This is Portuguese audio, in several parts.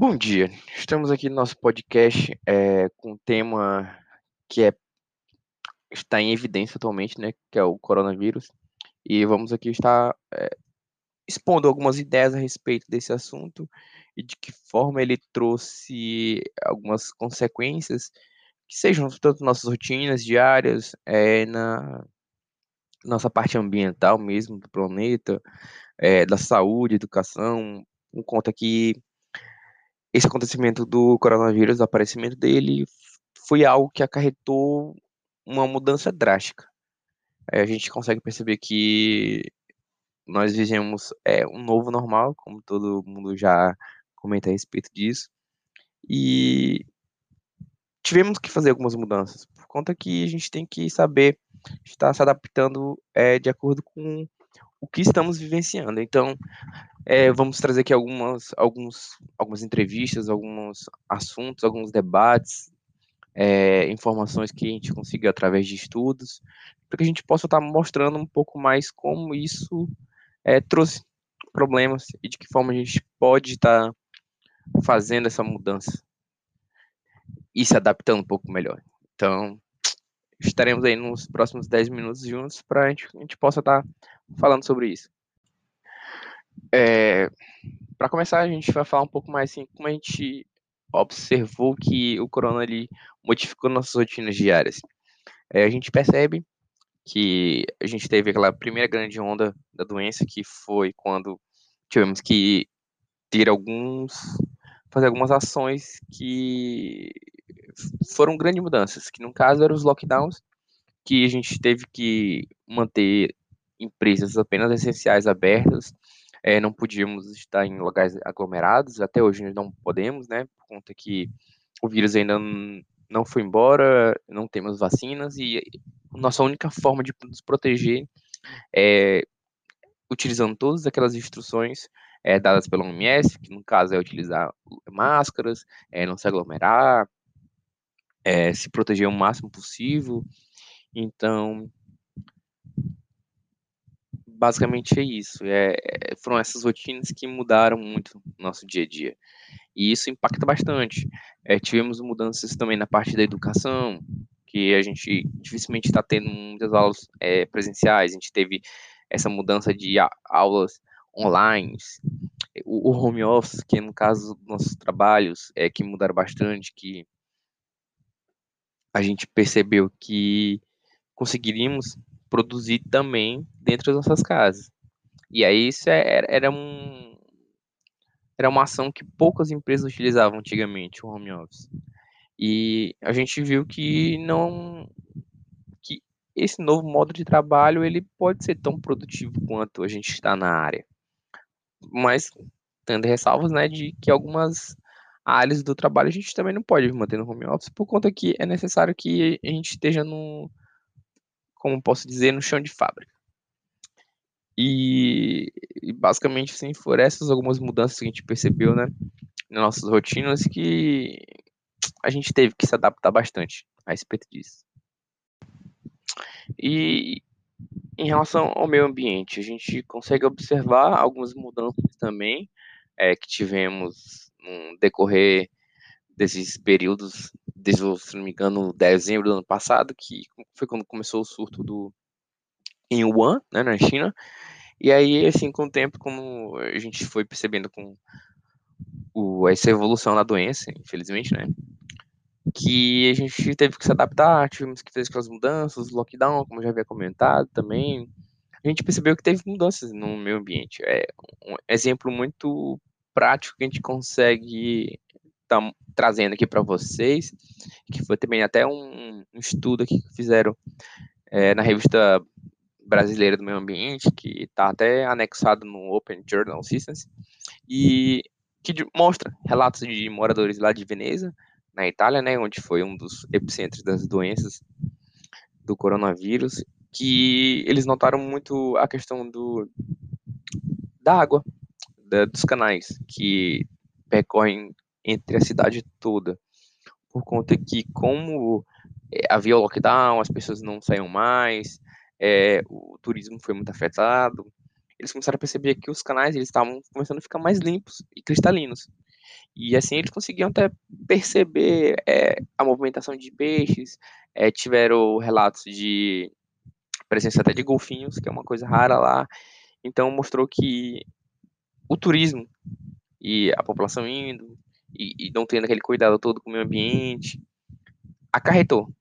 Bom dia, estamos aqui no nosso podcast é, com um tema que é, está em evidência atualmente, né, que é o coronavírus, e vamos aqui estar é, expondo algumas ideias a respeito desse assunto e de que forma ele trouxe algumas consequências que sejam tanto nossas rotinas diárias, é, na nossa parte ambiental mesmo do planeta, é, da saúde, educação, por conta que esse acontecimento do coronavírus, o aparecimento dele, foi algo que acarretou uma mudança drástica. A gente consegue perceber que nós vivemos é, um novo normal, como todo mundo já comenta a respeito disso, e tivemos que fazer algumas mudanças, por conta que a gente tem que saber estar se adaptando é, de acordo com o que estamos vivenciando. Então, é, vamos trazer aqui algumas, alguns, algumas entrevistas, alguns assuntos, alguns debates, é, informações que a gente consiga através de estudos, para que a gente possa estar mostrando um pouco mais como isso é, trouxe problemas e de que forma a gente pode estar fazendo essa mudança e se adaptando um pouco melhor. Então, estaremos aí nos próximos 10 minutos juntos para a gente, a gente possa estar falando sobre isso. É, para começar, a gente vai falar um pouco mais assim, como a gente observou que o corona modificou nossas rotinas diárias. É, a gente percebe que a gente teve aquela primeira grande onda da doença, que foi quando tivemos que ter alguns fazer algumas ações que foram grandes mudanças, que no caso eram os lockdowns, que a gente teve que manter empresas apenas essenciais abertas, é, não podíamos estar em locais aglomerados, até hoje não podemos, né, por conta que o vírus ainda não foi embora, não temos vacinas e nossa única forma de nos proteger é utilizando todas aquelas instruções é, dadas pela OMS, que no caso é utilizar máscaras, é, não se aglomerar, é, se proteger o máximo possível. Então, basicamente é isso. É, foram essas rotinas que mudaram muito o nosso dia a dia. E isso impacta bastante. É, tivemos mudanças também na parte da educação, que a gente dificilmente está tendo muitas aulas é, presenciais. A gente teve essa mudança de aulas online, o, o home office, que no caso nossos trabalhos, é que mudaram bastante, que a gente percebeu que conseguiríamos produzir também dentro das nossas casas. E aí isso é, era um era uma ação que poucas empresas utilizavam antigamente, o home office. E a gente viu que não que esse novo modo de trabalho ele pode ser tão produtivo quanto a gente está na área. Mas tendo ressalvas, né, de que algumas áreas do trabalho a gente também não pode manter no home office por conta que é necessário que a gente esteja no como posso dizer, no chão de fábrica. E, e basicamente, assim, foram essas algumas mudanças que a gente percebeu, né, nas nossas rotinas que a gente teve que se adaptar bastante a respeito disso. E em relação ao meio ambiente, a gente consegue observar algumas mudanças também é, que tivemos no decorrer desses períodos, desde, se não me engano, dezembro do ano passado, que foi quando começou o surto do em Wuhan, né, na China. E aí, assim, com o tempo, como a gente foi percebendo com o, essa evolução da doença, infelizmente, né, que a gente teve que se adaptar, tivemos que fazer aquelas mudanças, lockdown, como já havia comentado também. A gente percebeu que teve mudanças no meio ambiente. É um exemplo muito prático que a gente consegue estar trazendo aqui para vocês, que foi também até um, um estudo que fizeram é, na revista brasileira do meio ambiente, que está até anexado no Open Journal Systems, e que mostra relatos de moradores lá de Veneza, na Itália, né, onde foi um dos epicentros das doenças do coronavírus, que eles notaram muito a questão do da água, da, dos canais que percorrem entre a cidade toda, por conta que como é, havia o lockdown, as pessoas não saíam mais, é, o turismo foi muito afetado, eles começaram a perceber que os canais estavam começando a ficar mais limpos e cristalinos. E assim eles conseguiam até perceber é, a movimentação de peixes, é, tiveram relatos de presença até de golfinhos, que é uma coisa rara lá. Então mostrou que o turismo e a população indo e, e não tendo aquele cuidado todo com o meio ambiente acarretou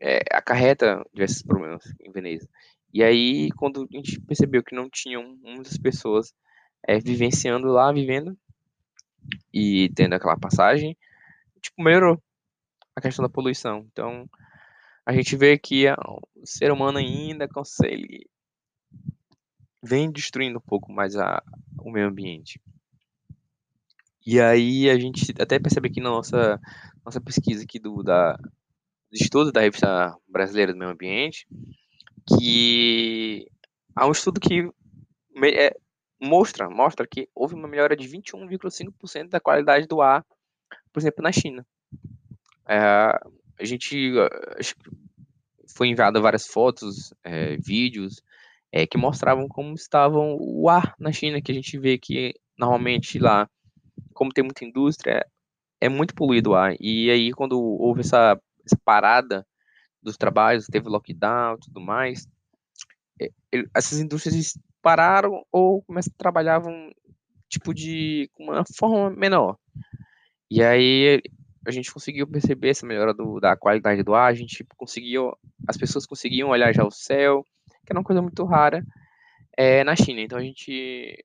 é, acarreta diversos problemas em Veneza. E aí, quando a gente percebeu que não tinham muitas pessoas é, vivenciando lá, vivendo e tendo aquela passagem, tipo, melhorou a questão da poluição. Então, a gente vê que o ser humano ainda consegue vem destruindo um pouco mais a, o meio ambiente. E aí a gente até percebe aqui na nossa, nossa pesquisa aqui do, da, estudo da revista brasileira do meio ambiente, que há um estudo que é, mostra, mostra que houve uma melhora de 21,5% da qualidade do ar, por exemplo, na China. É, a gente foi enviado várias fotos, é, vídeos é, que mostravam como estavam o ar na China, que a gente vê que normalmente lá, como tem muita indústria, é muito poluído o ar. E aí, quando houve essa, essa parada dos trabalhos, teve lockdown e tudo mais, é, essas indústrias pararam ou trabalhavam tipo de uma forma menor. E aí a gente conseguiu perceber essa melhora do, da qualidade do ar, a gente conseguiu, as pessoas conseguiam olhar já o céu, que era uma coisa muito rara é, na China. Então a gente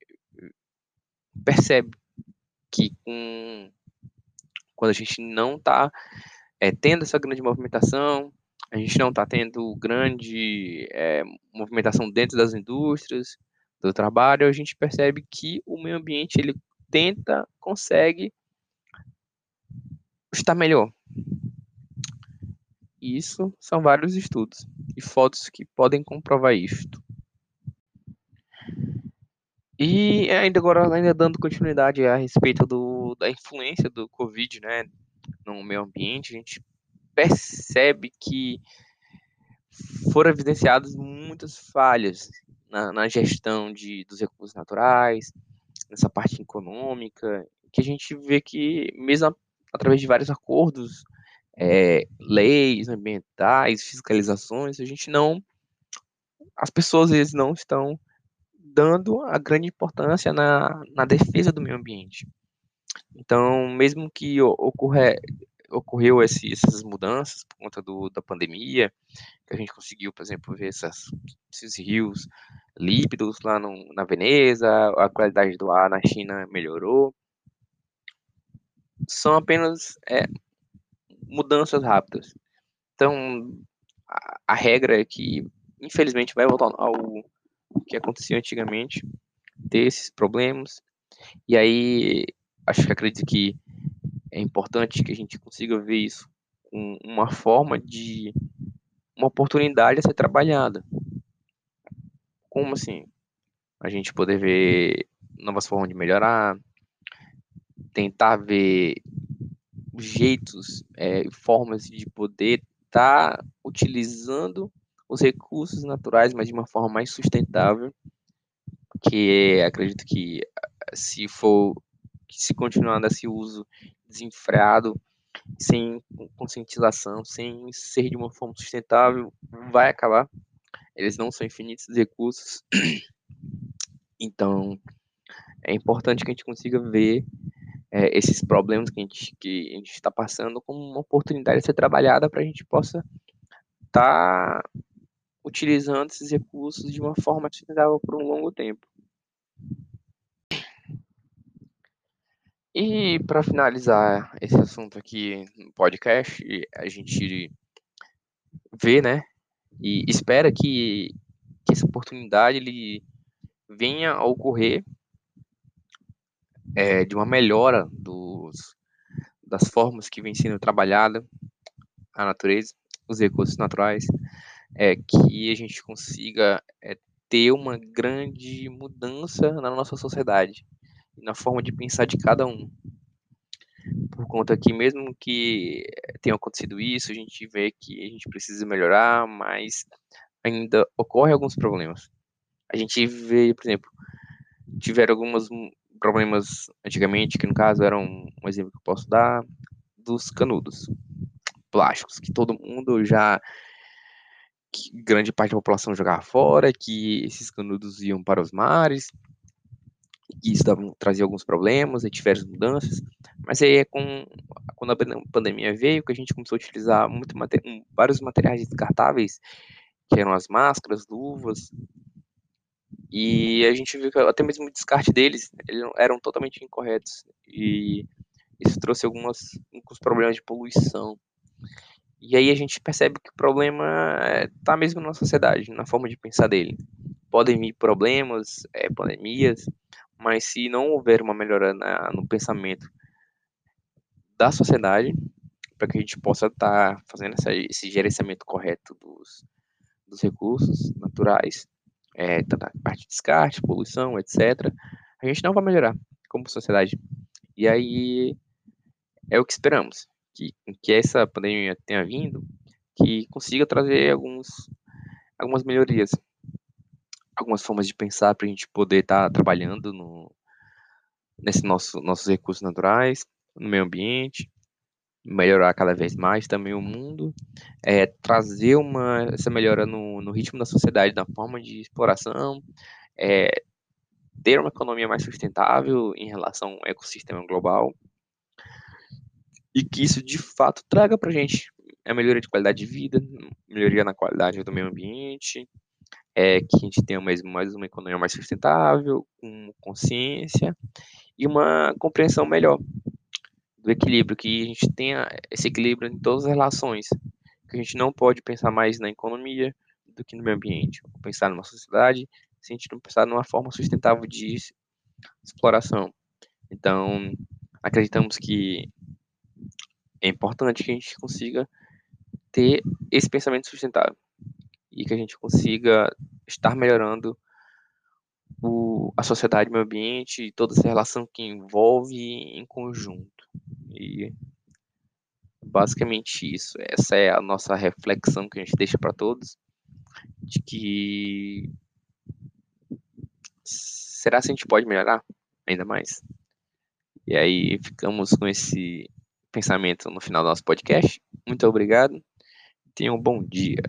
percebe que com, quando a gente não está é, tendo essa grande movimentação, a gente não está tendo grande é, movimentação dentro das indústrias, do trabalho, a gente percebe que o meio ambiente ele tenta, consegue estar melhor. Isso são vários estudos e fotos que podem comprovar isto. E ainda agora, ainda dando continuidade a respeito do, da influência do Covid, né, no meio ambiente, a gente percebe que foram evidenciadas muitas falhas na, na gestão de, dos recursos naturais, nessa parte econômica, que a gente vê que, mesmo através de vários acordos, é, leis ambientais, fiscalizações, a gente não. As pessoas vezes não estão dando a grande importância na, na defesa do meio ambiente. Então, mesmo que ocorre, ocorreu esse, essas mudanças por conta do, da pandemia, que a gente conseguiu, por exemplo, ver essas, esses rios lípidos lá no, na Veneza, a qualidade do ar na China melhorou. São apenas é, mudanças rápidas. Então, a, a, regra é que, infelizmente, vai voltar ao que acontecia antigamente, ter esses problemas. E aí, acho que acredito que é importante que a gente consiga ver isso com uma forma de uma oportunidade a ser trabalhada. Como assim? A gente poder ver novas formas de melhorar, tentar ver jeitos, é, formas de poder estar tá utilizando os recursos naturais, mas de uma forma mais sustentável, que acredito que se for se continuar nesse uso desenfreado, sem conscientização, sem ser de uma forma sustentável, vai acabar. Eles não são infinitos recursos. Então, é importante que a gente consiga ver é, esses problemas que a gente que a gente está passando como uma oportunidade de ser trabalhada para a gente possa estar tá utilizando esses recursos de uma forma sustentável por um longo tempo. E para finalizar esse assunto aqui no podcast, a gente vê, né, e espera que, que essa oportunidade ele venha a ocorrer é, de uma melhora dos, das formas que vem sendo trabalhada a natureza, os recursos naturais, é, que a gente consiga é, ter uma grande mudança na nossa sociedade na forma de pensar de cada um. Por conta que, mesmo que tenha acontecido isso, a gente vê que a gente precisa melhorar, mas ainda ocorrem alguns problemas. A gente vê, por exemplo, tiveram algumas problemas antigamente, que no caso eram um exemplo que eu posso dar, dos canudos plásticos, que todo mundo já que grande parte da população jogava fora, que esses canudos iam para os mares, e isso trazia alguns problemas, e diversas mudanças, mas aí é com, quando a pandemia veio que a gente começou a utilizar muito vários materiais descartáveis, que eram as máscaras, luvas, e a gente viu que até mesmo o descarte deles eles eram totalmente incorretos, e isso trouxe algumas, alguns problemas de poluição. E aí a gente percebe que o problema está mesmo na sociedade, na forma de pensar dele. Podem vir problemas, é, pandemias, mas se não houver uma melhora na, no pensamento da sociedade, para que a gente possa estar tá fazendo essa, esse gerenciamento correto dos, dos recursos naturais, é, tanto a parte de descarte, poluição, etc., a gente não vai melhorar como sociedade. E aí é o que esperamos que, que essa pandemia tenha vindo, que consiga trazer alguns, algumas melhorias, algumas formas de pensar para a gente poder estar tá trabalhando no, nesse nosso, nossos recursos naturais, no meio ambiente, melhorar cada vez mais também o mundo, é, trazer uma, essa melhora no, no ritmo da sociedade, na forma de exploração, é, ter uma economia mais sustentável em relação ao ecossistema global, e que isso de fato traga para a gente a melhoria de qualidade de vida, melhoria na qualidade do meio ambiente, é, que a gente tenha mais, mais uma economia mais sustentável, com consciência e uma compreensão melhor do equilíbrio, que a gente tenha esse equilíbrio em todas as relações, que a gente não pode pensar mais na economia do que no meio ambiente, ou pensar numa sociedade se a gente não pensar numa forma sustentável de exploração. Então, acreditamos que é importante que a gente consiga ter esse pensamento sustentável e que a gente consiga estar melhorando o, a sociedade, o meio ambiente e toda essa relação que envolve em conjunto. E basicamente isso. Essa é a nossa reflexão que a gente deixa para todos de que será que a gente pode melhorar ainda mais? E aí ficamos com esse pensamento no final do nosso podcast. Muito obrigado. Tenha um bom dia.